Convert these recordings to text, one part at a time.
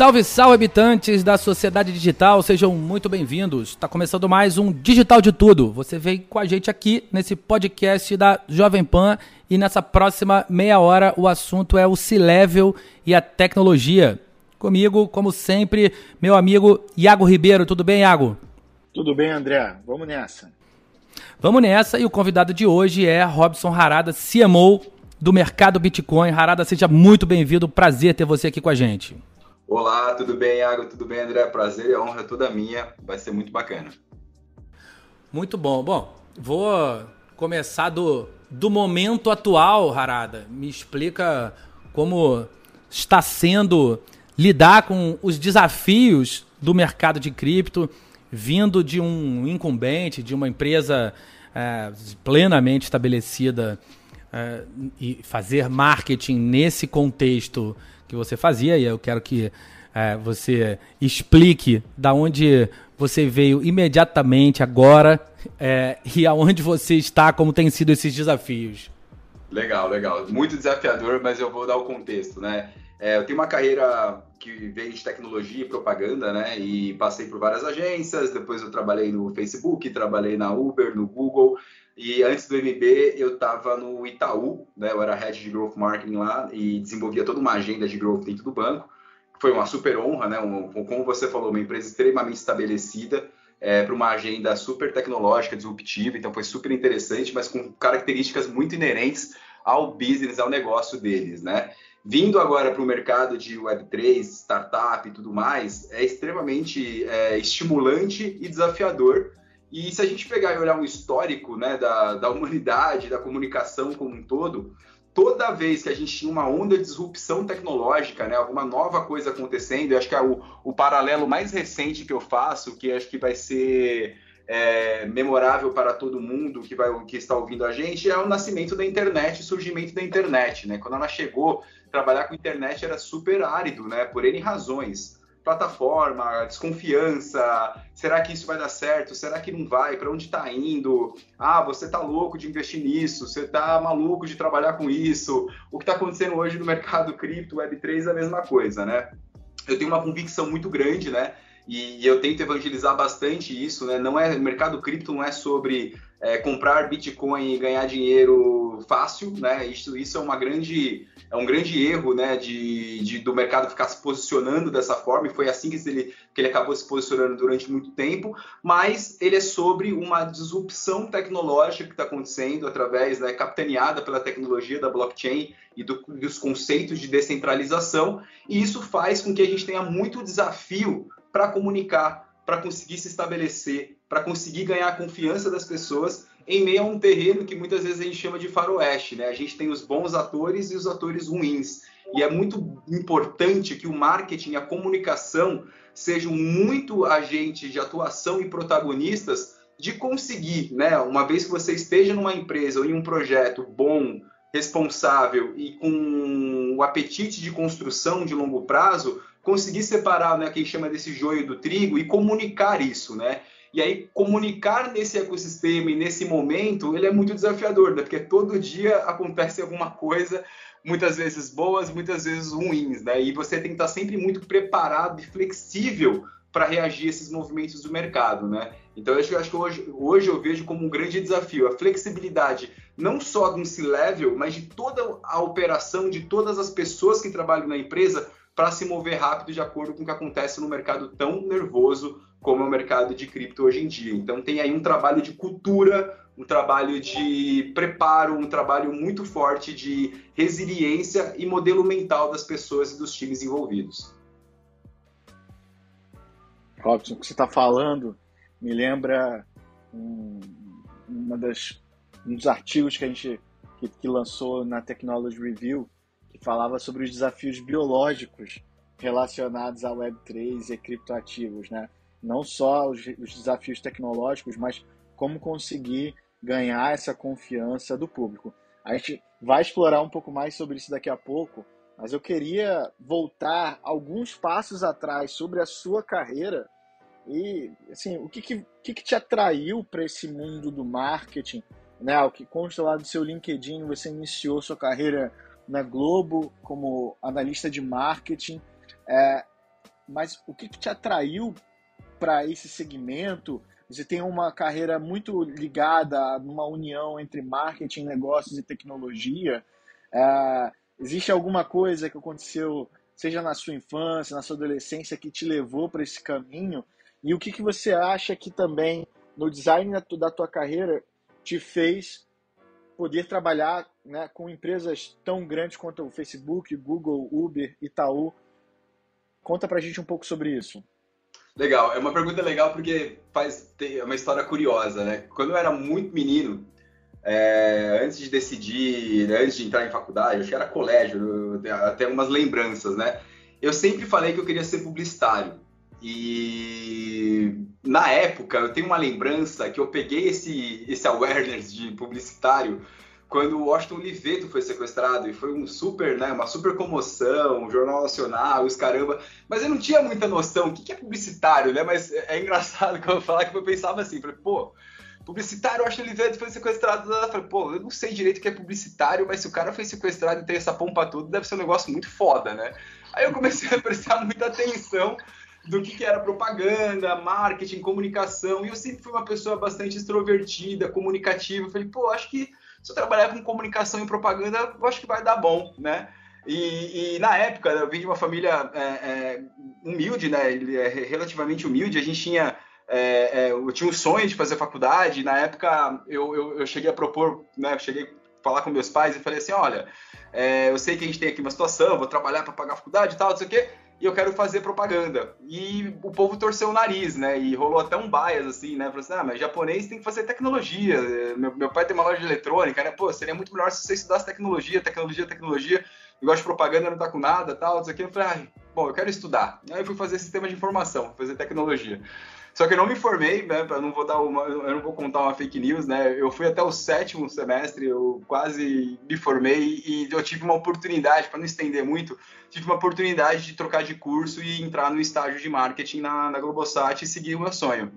Salve, salve, habitantes da sociedade digital, sejam muito bem-vindos. Está começando mais um Digital de Tudo. Você vem com a gente aqui nesse podcast da Jovem Pan e nessa próxima meia hora o assunto é o C-Level e a tecnologia. Comigo, como sempre, meu amigo Iago Ribeiro. Tudo bem, Iago? Tudo bem, André. Vamos nessa. Vamos nessa e o convidado de hoje é Robson Harada, CMO do mercado Bitcoin. Harada, seja muito bem-vindo. Prazer ter você aqui com a gente. Olá, tudo bem, Iago? Tudo bem, André? Prazer e honra toda minha. Vai ser muito bacana. Muito bom. Bom, vou começar do, do momento atual, Harada. Me explica como está sendo lidar com os desafios do mercado de cripto, vindo de um incumbente, de uma empresa é, plenamente estabelecida é, e fazer marketing nesse contexto que você fazia, e eu quero que é, você explique da onde você veio imediatamente agora é, e aonde você está, como têm sido esses desafios. Legal, legal. Muito desafiador, mas eu vou dar o contexto, né? É, eu tenho uma carreira que veio de tecnologia e propaganda, né? E passei por várias agências, depois eu trabalhei no Facebook, trabalhei na Uber, no Google, e antes do MB, eu estava no Itaú, né? Eu era head de growth marketing lá e desenvolvia toda uma agenda de growth dentro do banco. Foi uma super honra, né? Um, como você falou, uma empresa extremamente estabelecida é, para uma agenda super tecnológica, disruptiva. Então foi super interessante, mas com características muito inerentes ao business, ao negócio deles, né? Vindo agora para o mercado de Web3, startup e tudo mais, é extremamente é, estimulante e desafiador e se a gente pegar e olhar um histórico né, da, da humanidade, da comunicação como um todo, toda vez que a gente tinha uma onda de disrupção tecnológica, né, alguma nova coisa acontecendo, eu acho que é o, o paralelo mais recente que eu faço, que acho que vai ser é, memorável para todo mundo que, vai, que está ouvindo a gente, é o nascimento da internet, o surgimento da internet. Né? Quando ela chegou, trabalhar com internet era super árido, né, por N razões plataforma, desconfiança, será que isso vai dar certo? Será que não vai? Para onde está indo? Ah, você está louco de investir nisso? Você está maluco de trabalhar com isso? O que está acontecendo hoje no mercado cripto, Web3 é a mesma coisa, né? Eu tenho uma convicção muito grande, né? E, eu tento evangelizar bastante isso, né? Não é, mercado cripto não é sobre é, comprar Bitcoin e ganhar dinheiro fácil, né? Isso, isso é uma grande é um grande erro né, de, de, do mercado ficar se posicionando dessa forma, e foi assim que ele, que ele acabou se posicionando durante muito tempo, mas ele é sobre uma disrupção tecnológica que está acontecendo através, né, capitaneada pela tecnologia da blockchain e do, dos conceitos de descentralização, e isso faz com que a gente tenha muito desafio para comunicar, para conseguir se estabelecer, para conseguir ganhar a confiança das pessoas em meio a um terreno que muitas vezes a gente chama de faroeste, né? A gente tem os bons atores e os atores ruins. E é muito importante que o marketing, a comunicação sejam muito agentes de atuação e protagonistas de conseguir, né? Uma vez que você esteja numa empresa ou em um projeto bom, responsável e com o apetite de construção de longo prazo, conseguir separar, né, quem chama desse joio do trigo e comunicar isso, né? E aí, comunicar nesse ecossistema e nesse momento, ele é muito desafiador, né? Porque todo dia acontece alguma coisa, muitas vezes boas, muitas vezes ruins, né? E você tem que estar sempre muito preparado e flexível para reagir a esses movimentos do mercado, né? Então, eu acho, eu acho que hoje, hoje eu vejo como um grande desafio a flexibilidade, não só um C-level, mas de toda a operação, de todas as pessoas que trabalham na empresa, para se mover rápido de acordo com o que acontece no mercado tão nervoso como é o mercado de cripto hoje em dia. Então tem aí um trabalho de cultura, um trabalho de preparo, um trabalho muito forte de resiliência e modelo mental das pessoas e dos times envolvidos. Robson, o que você está falando me lembra um, uma das, um dos artigos que a gente que, que lançou na Technology Review, que falava sobre os desafios biológicos relacionados à Web3 e criptoativos, né? Não só os, os desafios tecnológicos, mas como conseguir ganhar essa confiança do público. A gente vai explorar um pouco mais sobre isso daqui a pouco, mas eu queria voltar alguns passos atrás sobre a sua carreira e assim o que, que, que, que te atraiu para esse mundo do marketing, né? O que consta lá do seu LinkedIn, você iniciou sua carreira na Globo como analista de marketing, é, mas o que, que te atraiu para esse segmento. Você tem uma carreira muito ligada numa união entre marketing, negócios e tecnologia. É, existe alguma coisa que aconteceu, seja na sua infância, na sua adolescência, que te levou para esse caminho? E o que, que você acha que também no design da tua carreira te fez poder trabalhar né, com empresas tão grandes quanto o Facebook, Google, Uber, Itaú? Conta para a gente um pouco sobre isso. Legal, é uma pergunta legal porque faz é uma história curiosa, né? Quando eu era muito menino, é, antes de decidir, né, antes de entrar em faculdade, acho que era colégio, até algumas lembranças, né? Eu sempre falei que eu queria ser publicitário. E na época eu tenho uma lembrança que eu peguei esse, esse awareness de publicitário quando o Washington Oliveto foi sequestrado e foi um super, né, uma super comoção, um jornal nacional, os caramba. Mas eu não tinha muita noção o que é publicitário, né? Mas é engraçado quando eu falar que eu pensava assim, falei, pô, publicitário, Washington Oliveto foi sequestrado. Eu falei, pô, eu não sei direito o que é publicitário, mas se o cara foi sequestrado e tem essa pompa toda, deve ser um negócio muito foda, né? Aí eu comecei a prestar muita atenção do que, que, era propaganda, marketing, comunicação. E eu sempre fui uma pessoa bastante extrovertida, comunicativa. Eu falei, pô, acho que se eu trabalhar com comunicação e propaganda, eu acho que vai dar bom, né? E, e na época, eu vim de uma família é, é, humilde, né? Ele é relativamente humilde. A gente tinha, é, é, eu tinha um sonho de fazer faculdade. Na época, eu, eu, eu cheguei a propor, né? Eu cheguei a falar com meus pais e falei assim, olha, é, eu sei que a gente tem aqui uma situação, vou trabalhar para pagar a faculdade e tal, não sei o quê e eu quero fazer propaganda. E o povo torceu o nariz, né? E rolou até um bias, assim, né? Falou assim, ah, mas japonês tem que fazer tecnologia. Meu, meu pai tem uma loja de eletrônica, né? Pô, seria muito melhor se você estudasse tecnologia, tecnologia, tecnologia. Negócio de propaganda não tá com nada, tal, isso aqui. Eu falei, ah, bom, eu quero estudar. Aí eu fui fazer sistema de informação, fazer tecnologia. Só que eu não me formei, né? Pra não vou dar uma, eu não vou contar uma fake news, né? Eu fui até o sétimo semestre, eu quase me formei e eu tive uma oportunidade, para não estender muito, tive uma oportunidade de trocar de curso e entrar no estágio de marketing na, na Globosat e seguir o meu sonho.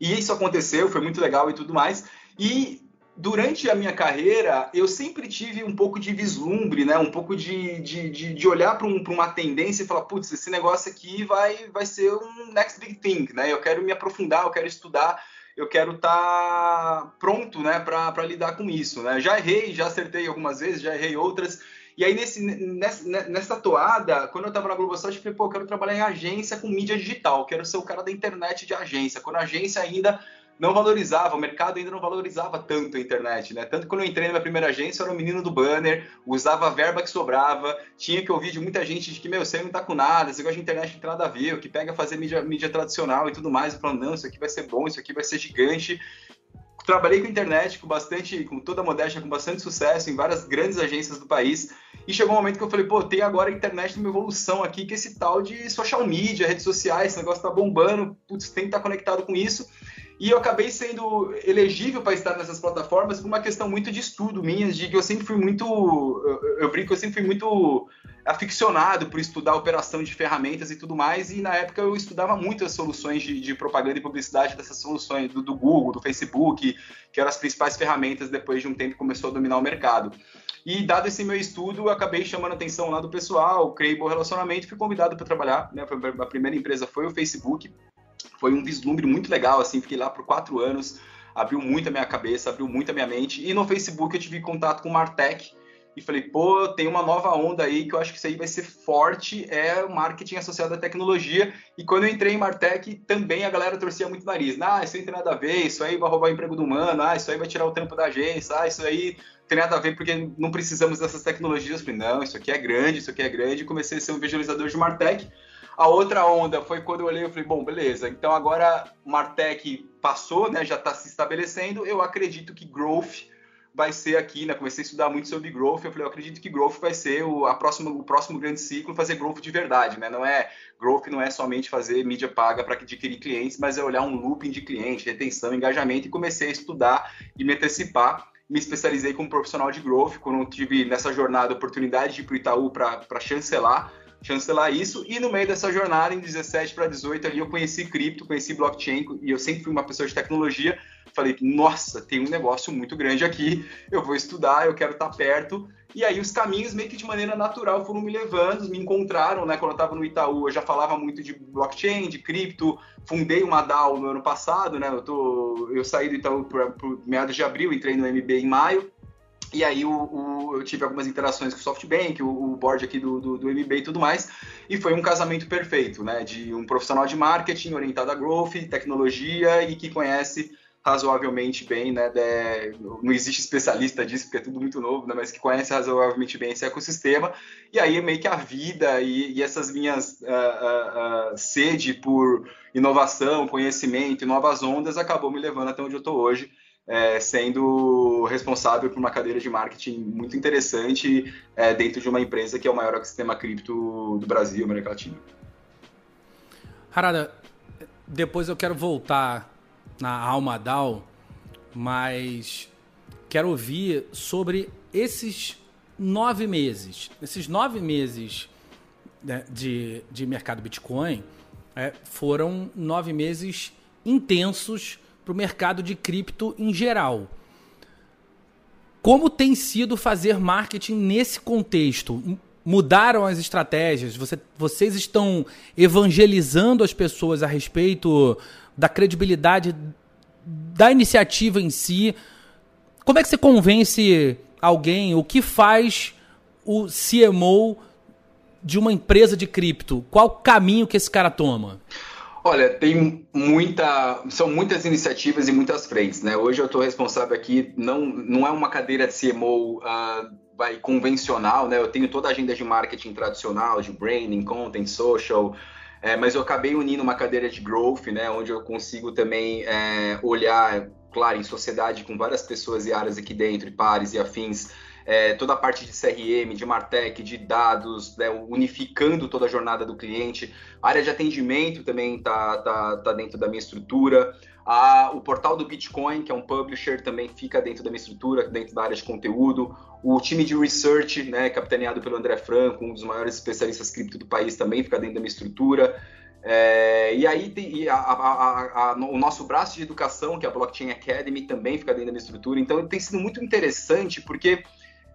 E isso aconteceu, foi muito legal e tudo mais. E durante a minha carreira, eu sempre tive um pouco de vislumbre, né? Um pouco de, de, de, de olhar para um, uma tendência e falar, putz, esse negócio aqui vai, vai ser um next big thing, né? Eu quero me aprofundar, eu quero estudar, eu quero estar tá pronto, né? Para lidar com isso, né? Já errei, já acertei algumas vezes, já errei outras. E aí, nesse, nessa, nessa toada, quando eu estava na Globosat, eu falei, pô, eu quero trabalhar em agência com mídia digital, quero ser o cara da internet de agência. Quando a agência ainda não valorizava, o mercado ainda não valorizava tanto a internet, né? Tanto que quando eu entrei na minha primeira agência, eu era o menino do banner, usava a verba que sobrava, tinha que ouvir de muita gente de que, meu, você não tá com nada, você gosta de internet não tem nada a ver, o que pega fazer mídia, mídia tradicional e tudo mais, falando, não, isso aqui vai ser bom, isso aqui vai ser gigante. Trabalhei com internet com bastante, com toda a modéstia, com bastante sucesso em várias grandes agências do país. E chegou um momento que eu falei, pô, tem agora a internet numa evolução aqui, que esse tal de social media, redes sociais, esse negócio tá bombando, putz, tem que estar tá conectado com isso. E eu acabei sendo elegível para estar nessas plataformas por uma questão muito de estudo minha, de que eu sempre fui muito. Eu, eu brinco, eu sempre fui muito aficionado por estudar operação de ferramentas e tudo mais, e na época eu estudava muito as soluções de, de propaganda e publicidade dessas soluções, do, do, Google, do Facebook, que eram as principais ferramentas depois de um tempo começou a dominar o mercado. E dado esse meu estudo, acabei chamando a atenção lá do pessoal, criei bom relacionamento, fui convidado para trabalhar, né? A primeira empresa foi o Facebook, foi um vislumbre muito legal, assim, fiquei lá por quatro anos, abriu muito a minha cabeça, abriu muito a minha mente, e no Facebook eu tive contato com o Martech, e falei, pô, tem uma nova onda aí que eu acho que isso aí vai ser forte, é o marketing associado à tecnologia. E quando eu entrei em Martech, também a galera torcia muito o nariz. Ah, isso aí não tem nada a ver, isso aí vai roubar o emprego do humano, ah, isso aí vai tirar o tempo da agência, ah, isso aí não tem nada a ver porque não precisamos dessas tecnologias. Eu falei, não, isso aqui é grande, isso aqui é grande, e comecei a ser um visualizador de Martech. A outra onda foi quando eu olhei e falei, bom, beleza, então agora Martech passou, né, já está se estabelecendo, eu acredito que Growth vai ser aqui, né? Comecei a estudar muito sobre growth. Eu falei, eu acredito que growth vai ser o, a próxima, o próximo grande ciclo, fazer growth de verdade, né? Não é growth não é somente fazer mídia paga para adquirir clientes, mas é olhar um looping de cliente, retenção, engajamento e comecei a estudar e me antecipar. Me especializei como profissional de growth quando tive nessa jornada a oportunidade de ir para o Itaú para chancelar chancelar isso. E no meio dessa jornada, em 17 para 18, ali eu conheci cripto, conheci blockchain, e eu sempre fui uma pessoa de tecnologia, falei, nossa, tem um negócio muito grande aqui, eu vou estudar, eu quero estar perto. E aí os caminhos meio que de maneira natural foram me levando, me encontraram, né? Quando eu estava no Itaú, eu já falava muito de blockchain, de cripto, fundei uma DAO no ano passado, né? Eu, tô, eu saí do Itaú por, por meados de abril, entrei no MB em maio, e aí o, o, eu tive algumas interações com o SoftBank, o, o board aqui do, do, do, MB e tudo mais, e foi um casamento perfeito, né? De um profissional de marketing orientado a growth, tecnologia e que conhece razoavelmente bem, né? De, não existe especialista disso, porque é tudo muito novo, né? Mas que conhece razoavelmente bem esse ecossistema. E aí meio que a vida e, e essas minhas uh, uh, uh, sede por inovação, conhecimento e novas ondas acabou me levando até onde eu estou hoje. É, sendo responsável por uma cadeira de marketing muito interessante é, dentro de uma empresa que é o maior ecossistema cripto do Brasil, América Latina. Harada, depois eu quero voltar na Alma DAO, mas quero ouvir sobre esses nove meses. Esses nove meses né, de, de mercado Bitcoin é, foram nove meses intensos para o mercado de cripto em geral. Como tem sido fazer marketing nesse contexto? Mudaram as estratégias? Você, vocês estão evangelizando as pessoas a respeito da credibilidade da iniciativa em si. Como é que você convence alguém? O que faz o CMO de uma empresa de cripto? Qual o caminho que esse cara toma? Olha, tem muita, são muitas iniciativas e muitas frentes, né? Hoje eu estou responsável aqui, não, não é uma cadeira de CMO uh, ah, convencional, né? Eu tenho toda a agenda de marketing tradicional, de branding, content, social, é, mas eu acabei unindo uma cadeira de growth, né, onde eu consigo também é, olhar, claro, em sociedade com várias pessoas e áreas aqui dentro, pares e afins, é, toda a parte de CRM, de Martech, de dados, né, unificando toda a jornada do cliente. A área de atendimento também está tá, tá dentro da minha estrutura. A, o portal do Bitcoin, que é um publisher, também fica dentro da minha estrutura, dentro da área de conteúdo. O time de research, né, capitaneado pelo André Franco, um dos maiores especialistas cripto do país, também fica dentro da minha estrutura. É, e aí e a, a, a, o nosso braço de educação, que é a Blockchain Academy, também fica dentro da minha estrutura. Então tem sido muito interessante, porque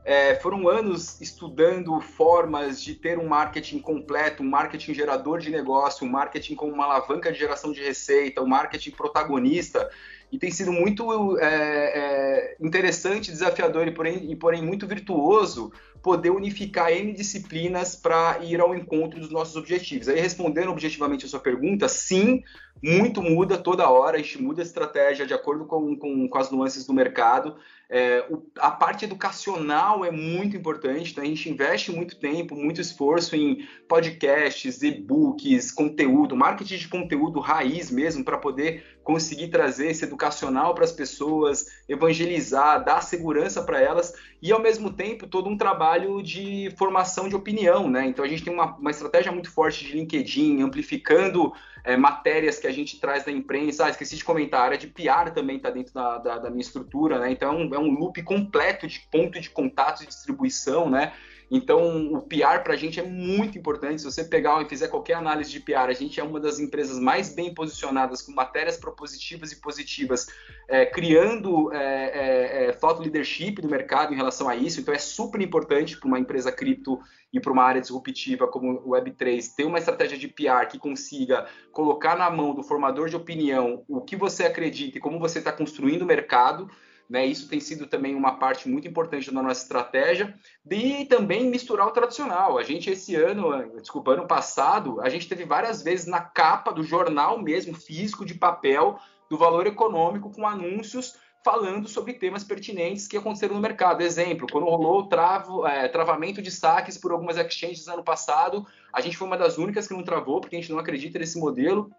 é, foram anos estudando formas de ter um marketing completo, um marketing gerador de negócio, um marketing com uma alavanca de geração de receita, um marketing protagonista. E tem sido muito é, é, interessante, desafiador e porém, e porém muito virtuoso poder unificar N disciplinas para ir ao encontro dos nossos objetivos. Aí, respondendo objetivamente a sua pergunta, sim, muito muda toda hora, a gente muda a estratégia de acordo com, com, com as nuances do mercado. É, o, a parte educacional é muito importante, então a gente investe muito tempo, muito esforço em podcasts, e-books, conteúdo, marketing de conteúdo raiz mesmo, para poder conseguir trazer esse educacional para as pessoas, evangelizar, dar segurança para elas e ao mesmo tempo todo um trabalho de formação de opinião, né? Então a gente tem uma, uma estratégia muito forte de LinkedIn, amplificando é, matérias que a gente traz da imprensa. Ah, esqueci de comentar, a área de PR também está dentro da, da, da, minha estrutura, né? Então é um, é um loop completo de ponto de contato e distribuição, né? Então, o PR para a gente é muito importante. Se você pegar e fizer qualquer análise de PR, a gente é uma das empresas mais bem posicionadas, com matérias propositivas e positivas, é, criando é, é, é thought leadership do mercado em relação a isso. Então, é super importante para uma empresa cripto e para uma área disruptiva como o Web3 ter uma estratégia de PR que consiga colocar na mão do formador de opinião o que você acredita e como você está construindo o mercado. Né? Isso tem sido também uma parte muito importante da nossa estratégia. E também misturar o tradicional. A gente, esse ano, desculpa, ano passado, a gente teve várias vezes na capa do jornal mesmo, físico, de papel, do valor econômico, com anúncios falando sobre temas pertinentes que aconteceram no mercado. Exemplo, quando rolou o travo, é, travamento de saques por algumas exchanges ano passado, a gente foi uma das únicas que não travou, porque a gente não acredita nesse modelo.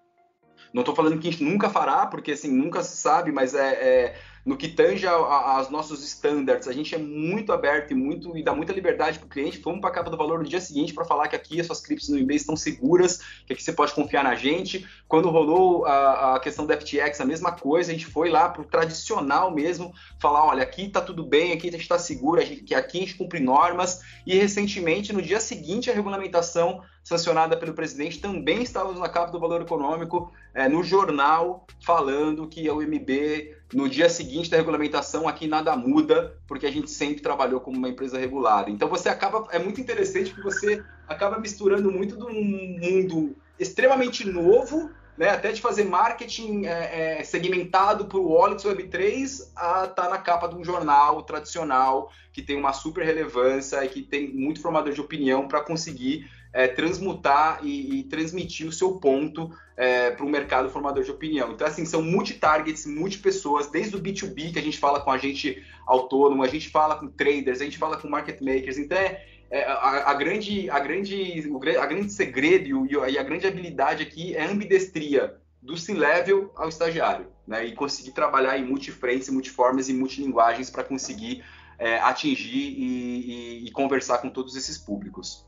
Não estou falando que a gente nunca fará, porque assim, nunca se sabe, mas é, é no que tange aos nossos standards, a gente é muito aberto e muito e dá muita liberdade para o cliente. Fomos para a capa do valor no dia seguinte para falar que aqui as suas criptos no eBay estão seguras, que aqui você pode confiar na gente. Quando rolou a, a questão da FTX, a mesma coisa, a gente foi lá para o tradicional mesmo, falar, olha, aqui está tudo bem, aqui a gente está seguro, aqui a gente cumpre normas. E recentemente, no dia seguinte, a regulamentação sancionada pelo presidente, também estávamos na capa do Valor Econômico, é, no jornal, falando que a UMB, no dia seguinte da regulamentação, aqui nada muda, porque a gente sempre trabalhou como uma empresa regulada. Então você acaba, é muito interessante que você acaba misturando muito de um mundo extremamente novo, né, até de fazer marketing é, é, segmentado para o Wallets Web3, a tá na capa de um jornal tradicional que tem uma super relevância e que tem muito formador de opinião para conseguir é, transmutar e, e, transmitir o seu ponto é, para o mercado formador de opinião. Então, assim, são multi-targets, multi-pessoas, desde o B2B, que a gente fala com a gente autônomo, a gente fala com traders, a gente fala com market makers. Então, é, é a, a, grande, a, grande, o, a grande segredo e, e a grande habilidade aqui é a ambidestria do C-level ao estagiário, né? E conseguir trabalhar em multifrentes, multiformas e multilinguagens para conseguir é, atingir e, e, e conversar com todos esses públicos.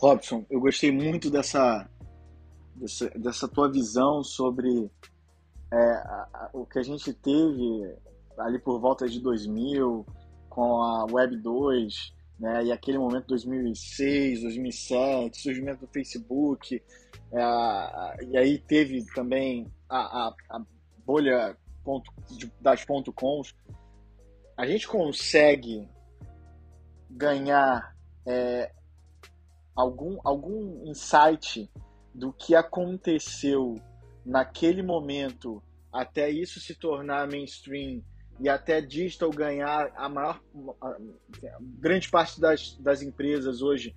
Robson, eu gostei muito dessa, dessa, dessa tua visão sobre é, a, a, o que a gente teve ali por volta de 2000 com a Web 2, né, e aquele momento 2006, 2007, surgimento do Facebook, é, e aí teve também a, a bolha ponto, das ponto .coms. A gente consegue ganhar é, algum, algum insight do que aconteceu naquele momento até isso se tornar mainstream e até digital ganhar a maior a grande parte das, das empresas hoje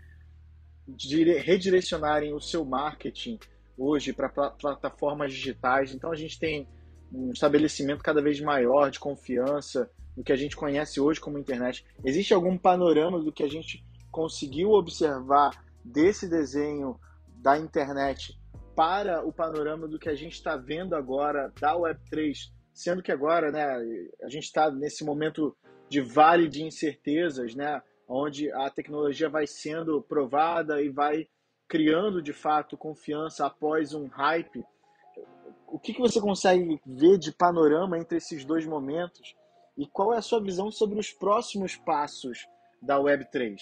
dire, redirecionarem o seu marketing hoje para plataformas digitais. Então a gente tem um estabelecimento cada vez maior de confiança no que a gente conhece hoje como internet. Existe algum panorama do que a gente conseguiu observar desse desenho da internet para o panorama do que a gente está vendo agora da Web3, sendo que agora né, a gente está nesse momento de vale de incertezas, né, onde a tecnologia vai sendo provada e vai criando de fato confiança após um hype. O que, que você consegue ver de panorama entre esses dois momentos e qual é a sua visão sobre os próximos passos da Web3?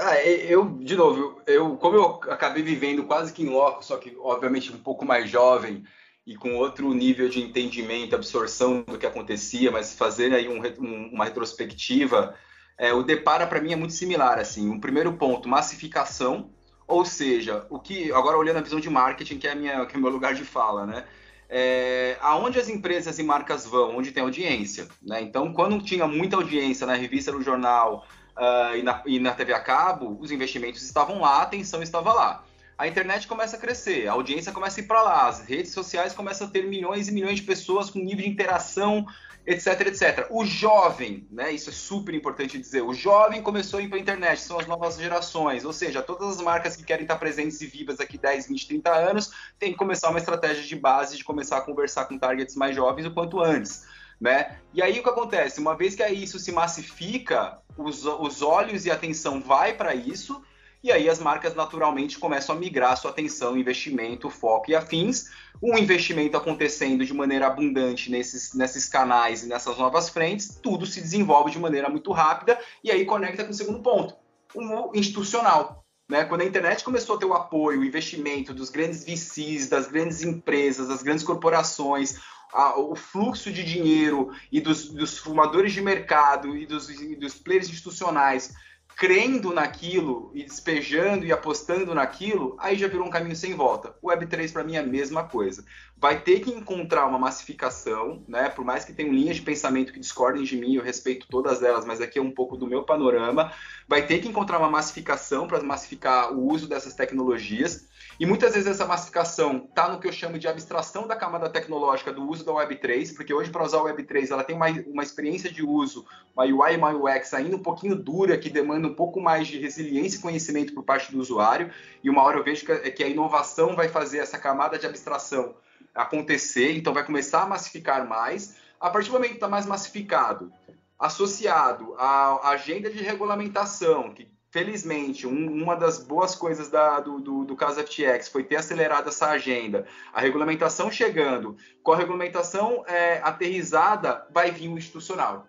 Ah, eu, de novo, eu, como eu acabei vivendo quase que em loco, só que obviamente um pouco mais jovem e com outro nível de entendimento, absorção do que acontecia, mas fazer aí um, um, uma retrospectiva, é, o depara para mim é muito similar. Assim, um primeiro ponto, massificação, ou seja, o que agora olhando a visão de marketing, que é, a minha, que é o meu lugar de fala, né? É, aonde as empresas e marcas vão, onde tem audiência, né? Então, quando tinha muita audiência na revista, no jornal, uh, e, na, e na TV a cabo, os investimentos estavam lá, a atenção estava lá. A internet começa a crescer, a audiência começa a ir para lá, as redes sociais começam a ter milhões e milhões de pessoas com nível de interação, etc, etc. O jovem, né, isso é super importante dizer, o jovem começou a ir para a internet, são as novas gerações, ou seja, todas as marcas que querem estar presentes e vivas daqui 10, 20, 30 anos, têm que começar uma estratégia de base de começar a conversar com targets mais jovens o quanto antes né? E aí o que acontece? Uma vez que isso se massifica, os, os olhos e a atenção vai para isso, e aí as marcas naturalmente começam a migrar sua atenção, investimento, foco e afins. Um investimento acontecendo de maneira abundante nesses, nesses canais e nessas novas frentes, tudo se desenvolve de maneira muito rápida e aí conecta com o segundo ponto, o institucional. Né? Quando a internet começou a ter o apoio, o investimento dos grandes VCs, das grandes empresas, das grandes corporações, a, o fluxo de dinheiro e dos, dos formadores de mercado e dos, e dos players institucionais crendo naquilo e despejando e apostando naquilo, aí já virou um caminho sem volta. O Web3 para mim é a mesma coisa. Vai ter que encontrar uma massificação, né? Por mais que tenham linhas de pensamento que discordem de mim, eu respeito todas elas, mas aqui é um pouco do meu panorama. Vai ter que encontrar uma massificação para massificar o uso dessas tecnologias. E muitas vezes essa massificação está no que eu chamo de abstração da camada tecnológica do uso da Web3, porque hoje para usar o Web3 ela tem uma, uma experiência de uso, uma UI e uma UX ainda um pouquinho dura, que demanda um pouco mais de resiliência e conhecimento por parte do usuário, e uma hora eu vejo que, que a inovação vai fazer essa camada de abstração acontecer, então vai começar a massificar mais. A partir do momento que está mais massificado, associado à agenda de regulamentação, que felizmente, um, uma das boas coisas da, do, do, do, caso FTX foi ter acelerado essa agenda. A regulamentação chegando, com a regulamentação é, aterrizada, vai vir o institucional.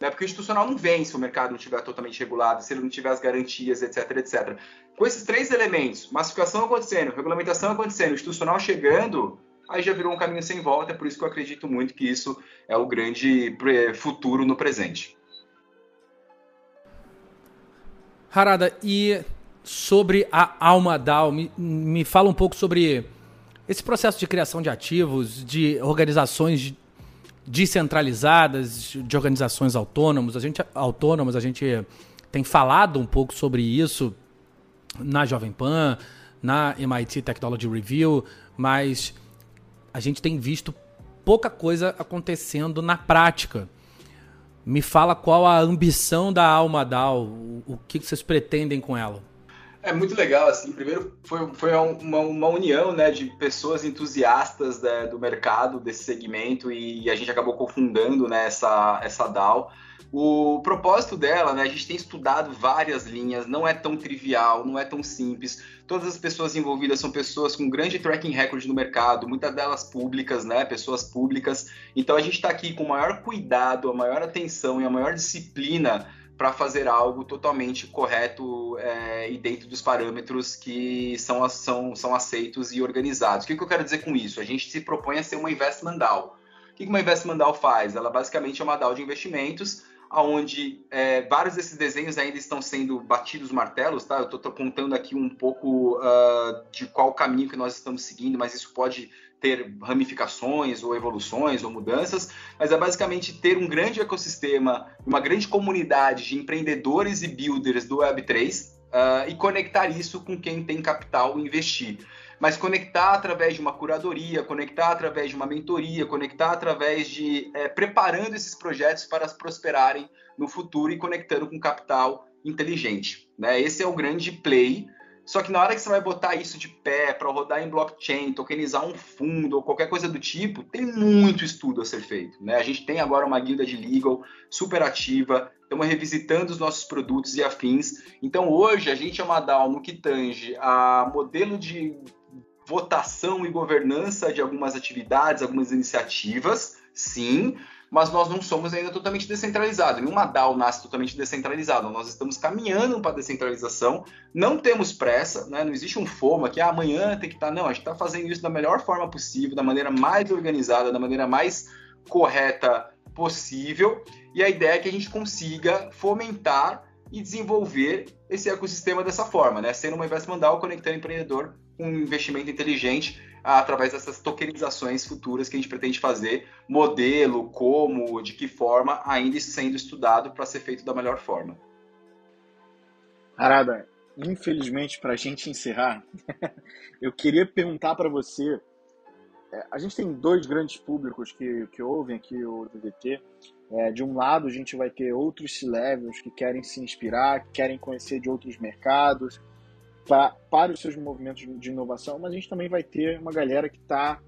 Né? Porque o institucional não vem se o mercado não estiver totalmente regulado, se ele não tiver as garantias, etc, etc. Com esses três elementos, massificação acontecendo, regulamentação acontecendo, institucional chegando, aí já virou um caminho sem volta, é por isso que eu acredito muito que isso é o grande futuro no presente. Harada, e sobre a Alma DAO, me, me fala um pouco sobre esse processo de criação de ativos, de organizações descentralizadas, de organizações autônomas. A gente, autônomas, a gente tem falado um pouco sobre isso na Jovem Pan, na MIT Technology Review, mas a gente tem visto pouca coisa acontecendo na prática. Me fala qual a ambição da Alma DAO, o, que vocês pretendem com ela. É muito legal, assim, primeiro foi, foi uma, uma união, né, de pessoas entusiastas né, do mercado, desse segmento, e, a gente acabou confundando, né, essa, essa DAO. O propósito dela, né, a gente tem estudado várias linhas, não é tão trivial, não é tão simples. Todas as pessoas envolvidas são pessoas com grande tracking record no mercado, muitas delas públicas, né, pessoas públicas. Então a gente está aqui com o maior cuidado, a maior atenção e a maior disciplina para fazer algo totalmente correto é, e dentro dos parâmetros que são, são, são aceitos e organizados. O que, que eu quero dizer com isso? A gente se propõe a ser uma investment DAO. O que uma investment DAO faz? Ela basicamente é uma DAO de investimentos onde é, vários desses desenhos ainda estão sendo batidos martelos, tá? Eu estou contando aqui um pouco uh, de qual caminho que nós estamos seguindo, mas isso pode ter ramificações ou evoluções ou mudanças, mas é basicamente ter um grande ecossistema, uma grande comunidade de empreendedores e builders do Web3 uh, ah, e conectar isso com quem tem capital investir mas conectar através de uma curadoria, conectar através de uma mentoria, conectar através de é, preparando esses projetos para prosperarem no futuro e conectando com capital inteligente. Né? Esse é o grande play. Só que na hora que você vai botar isso de pé para rodar em blockchain, tokenizar um fundo ou qualquer coisa do tipo, tem muito estudo a ser feito. Né? A gente tem agora uma guilda de legal super ativa, estamos revisitando os nossos produtos e afins. Então hoje a gente é uma DAO no que tange a modelo de votação e governança de algumas atividades, algumas iniciativas, sim, mas nós não somos ainda totalmente descentralizados. Nenhuma DAO nasce totalmente descentralizada. Nós estamos caminhando para a descentralização, não temos pressa, né? não existe um FOMO que ah, amanhã tem que estar. Tá... Não, a gente está fazendo isso da melhor forma possível, da maneira mais organizada, da maneira mais correta possível. E a ideia é que a gente consiga fomentar e desenvolver esse ecossistema dessa forma, né? Sendo uma investment DAO conectando empreendedor um investimento inteligente através dessas tokenizações futuras que a gente pretende fazer, modelo, como, de que forma, ainda sendo estudado para ser feito da melhor forma. Arada, infelizmente, para a gente encerrar, eu queria perguntar para você. É, a gente tem dois grandes públicos que, que ouvem aqui o DDT. É, de um lado, a gente vai ter outros C-levels que querem se inspirar, que querem conhecer de outros mercados, pra, para os seus movimentos de inovação, mas a gente também vai ter uma galera que está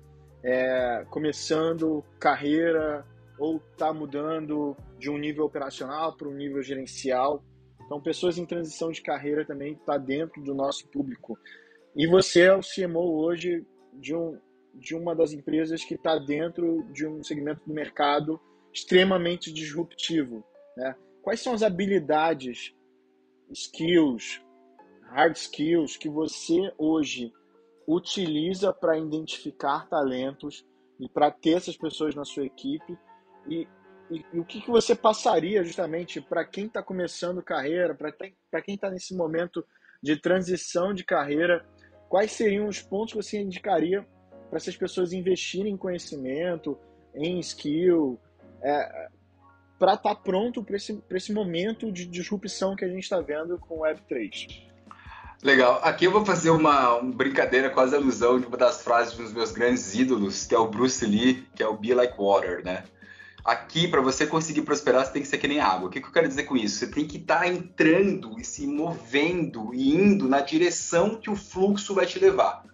é, começando carreira ou está mudando de um nível operacional para um nível gerencial. Então, pessoas em transição de carreira também está dentro do nosso público. E você é o CMO hoje de, um, de uma das empresas que está dentro de um segmento do mercado extremamente disruptivo. Né? Quais são as habilidades, skills, hard skills que você hoje utiliza para identificar talentos e para ter essas pessoas na sua equipe e, e, e o que, que você passaria justamente para quem está começando carreira, para quem está nesse momento de transição de carreira, quais seriam os pontos que você indicaria para essas pessoas investirem em conhecimento, em skill, é, para estar tá pronto para esse, esse momento de disrupção que a gente está vendo com o Web3? Legal. Aqui eu vou fazer uma, uma, brincadeira, quase alusão de uma das frases dos meus grandes ídolos, que é o Bruce Lee, que é o Be Like Water, né? Aqui, para você conseguir prosperar, você tem que ser que nem água. O que, que eu quero dizer com isso? Você tem que estar tá entrando e se movendo e indo na direção que o fluxo vai te levar.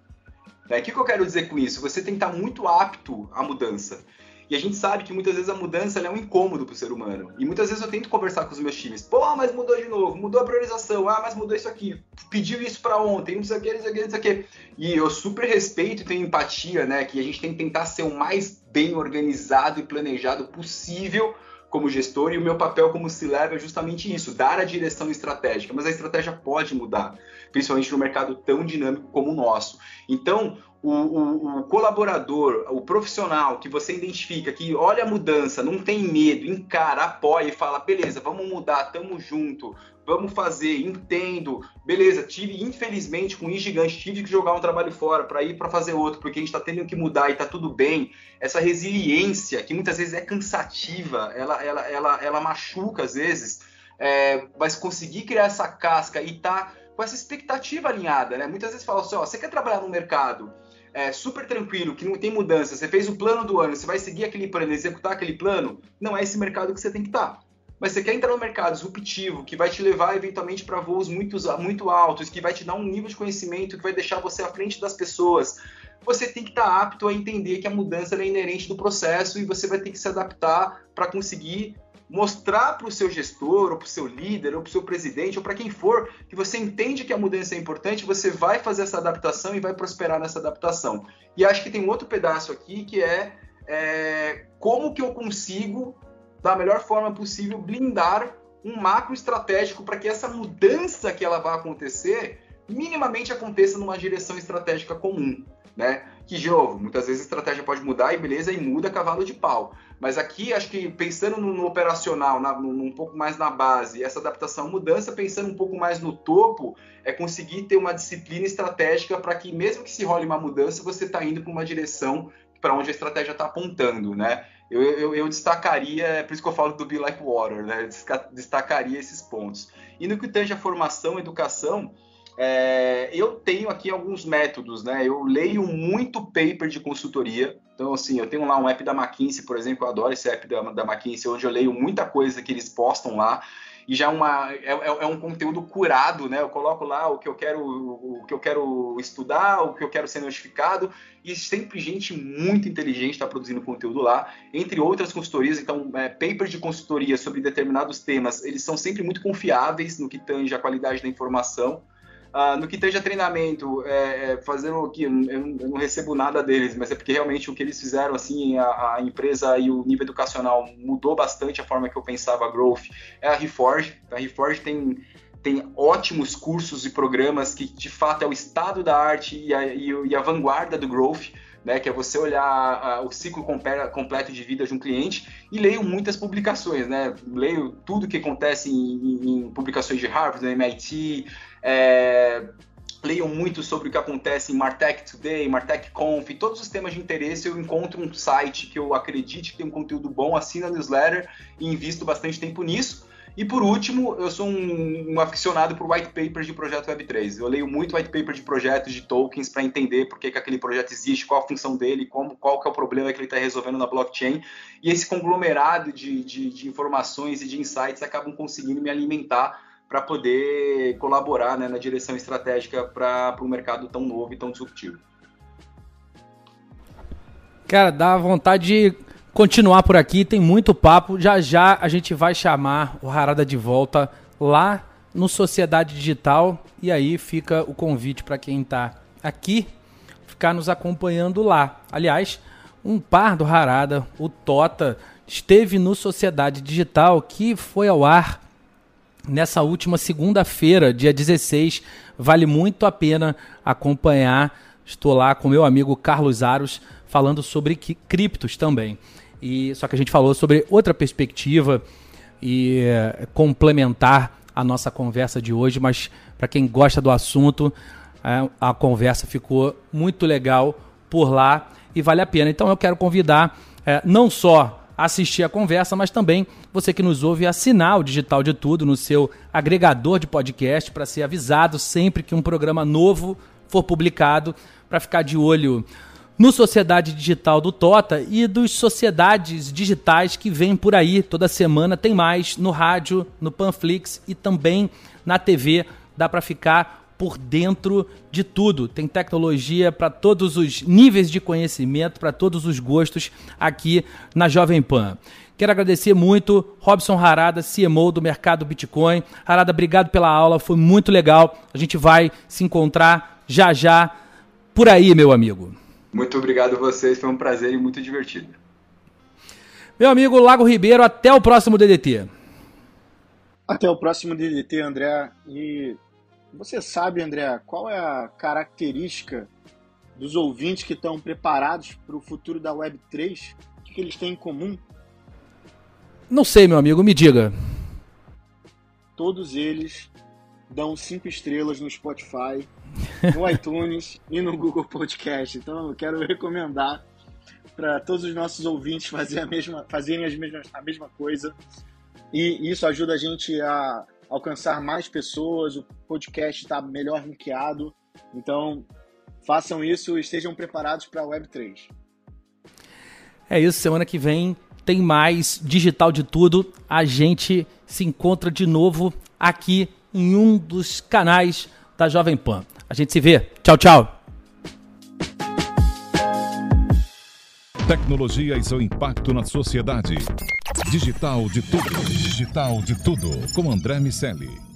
Né? O que, que eu quero dizer com isso? Você tem que estar tá muito apto à mudança. E a gente sabe que muitas vezes a mudança é um incômodo para o ser humano. E muitas vezes eu tento conversar com os meus times. Pô, mas mudou de novo, mudou a priorização. Ah, mas mudou isso aqui. Pediu isso para ontem, não sei o que, não sei o que, não sei o que. E eu super respeito e tenho empatia, né? Que a gente tem que tentar ser o mais bem organizado e planejado possível como gestor e o meu papel como C-Level é justamente isso, dar a direção estratégica, mas a estratégia pode mudar, principalmente no mercado tão dinâmico como o nosso. Então, o, o, o, colaborador, o profissional que você identifica, que olha a mudança, não tem medo, encara, apoia e fala, beleza, vamos mudar, tamo junto, vamos fazer, entendo, beleza, tive, infelizmente, com o gigante, tive que jogar um trabalho fora para ir para fazer outro, porque a gente está tendo que mudar e tá tudo bem. Essa resiliência, que muitas vezes é cansativa, ela, ela, ela, ela machuca às vezes, é, mas conseguir criar essa casca e tá com essa expectativa alinhada, né? Muitas vezes fala assim, ó, você quer trabalhar no mercado é, super tranquilo, que não tem mudança, você fez o plano do ano, você vai seguir aquele plano, executar aquele plano, não é esse mercado que você tem que estar. Tá. Mas você quer entrar no mercado disruptivo, que vai te levar eventualmente para voos muito, muito altos, que vai te dar um nível de conhecimento que vai deixar você à frente das pessoas. Você tem que estar tá apto a entender que a mudança é inerente do processo e você vai ter que se adaptar para conseguir mostrar para o seu gestor, ou para o seu líder, ou para o seu presidente, ou para quem for, que você entende que a mudança é importante, você vai fazer essa adaptação e vai prosperar nessa adaptação. E acho que tem um outro pedaço aqui que é, é como que eu consigo, da melhor forma possível, blindar um macro estratégico para que essa mudança que ela vai acontecer minimamente aconteça numa direção estratégica comum, né? Que, de novo, muitas vezes a estratégia pode mudar e beleza, e muda cavalo de pau. Mas aqui, acho que pensando no, no operacional, na, no, um pouco mais na base, essa adaptação mudança, pensando um pouco mais no topo, é conseguir ter uma disciplina estratégica para que, mesmo que se role uma mudança, você está indo para uma direção para onde a estratégia está apontando, né? Eu, eu, eu, destacaria, é por isso que eu falo do Be Like Water, né? Destacaria esses pontos. E no que tange a formação, educação, é, eu tenho aqui alguns métodos, né? Eu leio muito paper de consultoria. Então, assim, eu tenho lá um app da McKinsey, por exemplo, eu adoro esse app da, da McKinsey, onde eu leio muita coisa que eles postam lá. E já uma, é, é, é um conteúdo curado, né? Eu coloco lá o que eu quero, o que eu quero estudar, o que eu quero ser notificado, e sempre gente muito inteligente está produzindo conteúdo lá, entre outras consultorias. Então, é, papers de consultoria sobre determinados temas, eles são sempre muito confiáveis no que tange a qualidade da informação. Uh, no que esteja treinamento, é, é, fazendo o que eu, eu, não recebo nada deles, mas é porque realmente o que eles fizeram, assim, a, a, empresa e o nível educacional mudou bastante a forma que eu pensava a growth. É a Reforge. A Reforge tem tem ótimos cursos e programas que de fato é o estado da arte e a, e a vanguarda do growth. Né, que é você olhar o ciclo completo de vida de um cliente e leio muitas publicações, né? Leio tudo que acontece em, em publicações de Harvard, da MIT, é, leiam muito sobre o que acontece em Martech Today, Martech Conf, todos os temas de interesse eu encontro um site que eu acredite que tem um conteúdo bom, assino a newsletter e invisto bastante tempo nisso. E por último, eu sou um, um aficionado por white papers de projeto Web3. Eu leio muito white paper de projetos, de tokens, para entender por que, que aquele projeto existe, qual a função dele, como, qual que é o problema que ele está resolvendo na blockchain. E esse conglomerado de, de, de informações e de insights acabam conseguindo me alimentar para poder colaborar né, na direção estratégica para um mercado tão novo e tão disruptivo. Cara, dá vontade de continuar por aqui, tem muito papo. Já já a gente vai chamar o Harada de volta lá no Sociedade Digital e aí fica o convite para quem está aqui ficar nos acompanhando lá. Aliás, um par do Harada, o Tota, esteve no Sociedade Digital que foi ao ar nessa última segunda-feira, dia 16. Vale muito a pena acompanhar. Estou lá com meu amigo Carlos Aros falando sobre criptos também. E só que a gente falou sobre outra perspectiva e é, complementar a nossa conversa de hoje, mas para quem gosta do assunto, é, a conversa ficou muito legal por lá e vale a pena. Então eu quero convidar é, não só assistir a conversa, mas também você que nos ouve assinar o Digital de Tudo no seu agregador de podcast para ser avisado sempre que um programa novo for publicado, para ficar de olho no Sociedade Digital do Tota e dos sociedades digitais que vêm por aí toda semana. Tem mais no rádio, no Panflix e também na TV. Dá para ficar por dentro de tudo. Tem tecnologia para todos os níveis de conhecimento, para todos os gostos aqui na Jovem Pan. Quero agradecer muito Robson Harada, CMO do mercado Bitcoin. Harada, obrigado pela aula, foi muito legal. A gente vai se encontrar já já por aí, meu amigo. Muito obrigado a vocês, foi um prazer e muito divertido. Meu amigo Lago Ribeiro, até o próximo DDT. Até o próximo DDT, André. E você sabe, André, qual é a característica dos ouvintes que estão preparados para o futuro da Web3? O que, eles têm em comum? Não sei, meu amigo, me diga. Todos eles dão cinco estrelas no Spotify, no iTunes e no Google Podcast. Então eu quero recomendar para todos os nossos ouvintes fazer a mesma, fazerem as mesmas, a mesma coisa. E isso ajuda a gente a alcançar mais pessoas, o podcast está melhor ranqueado. Então, façam isso e estejam preparados para a Web3. É isso, semana que vem tem mais digital de tudo. A gente se encontra de novo aqui em um dos canais da Jovem Pan. A gente se vê. Tchau, tchau. Tecnologia e seu impacto na sociedade. Digital de tudo. Digital de tudo. Com André Miscelli.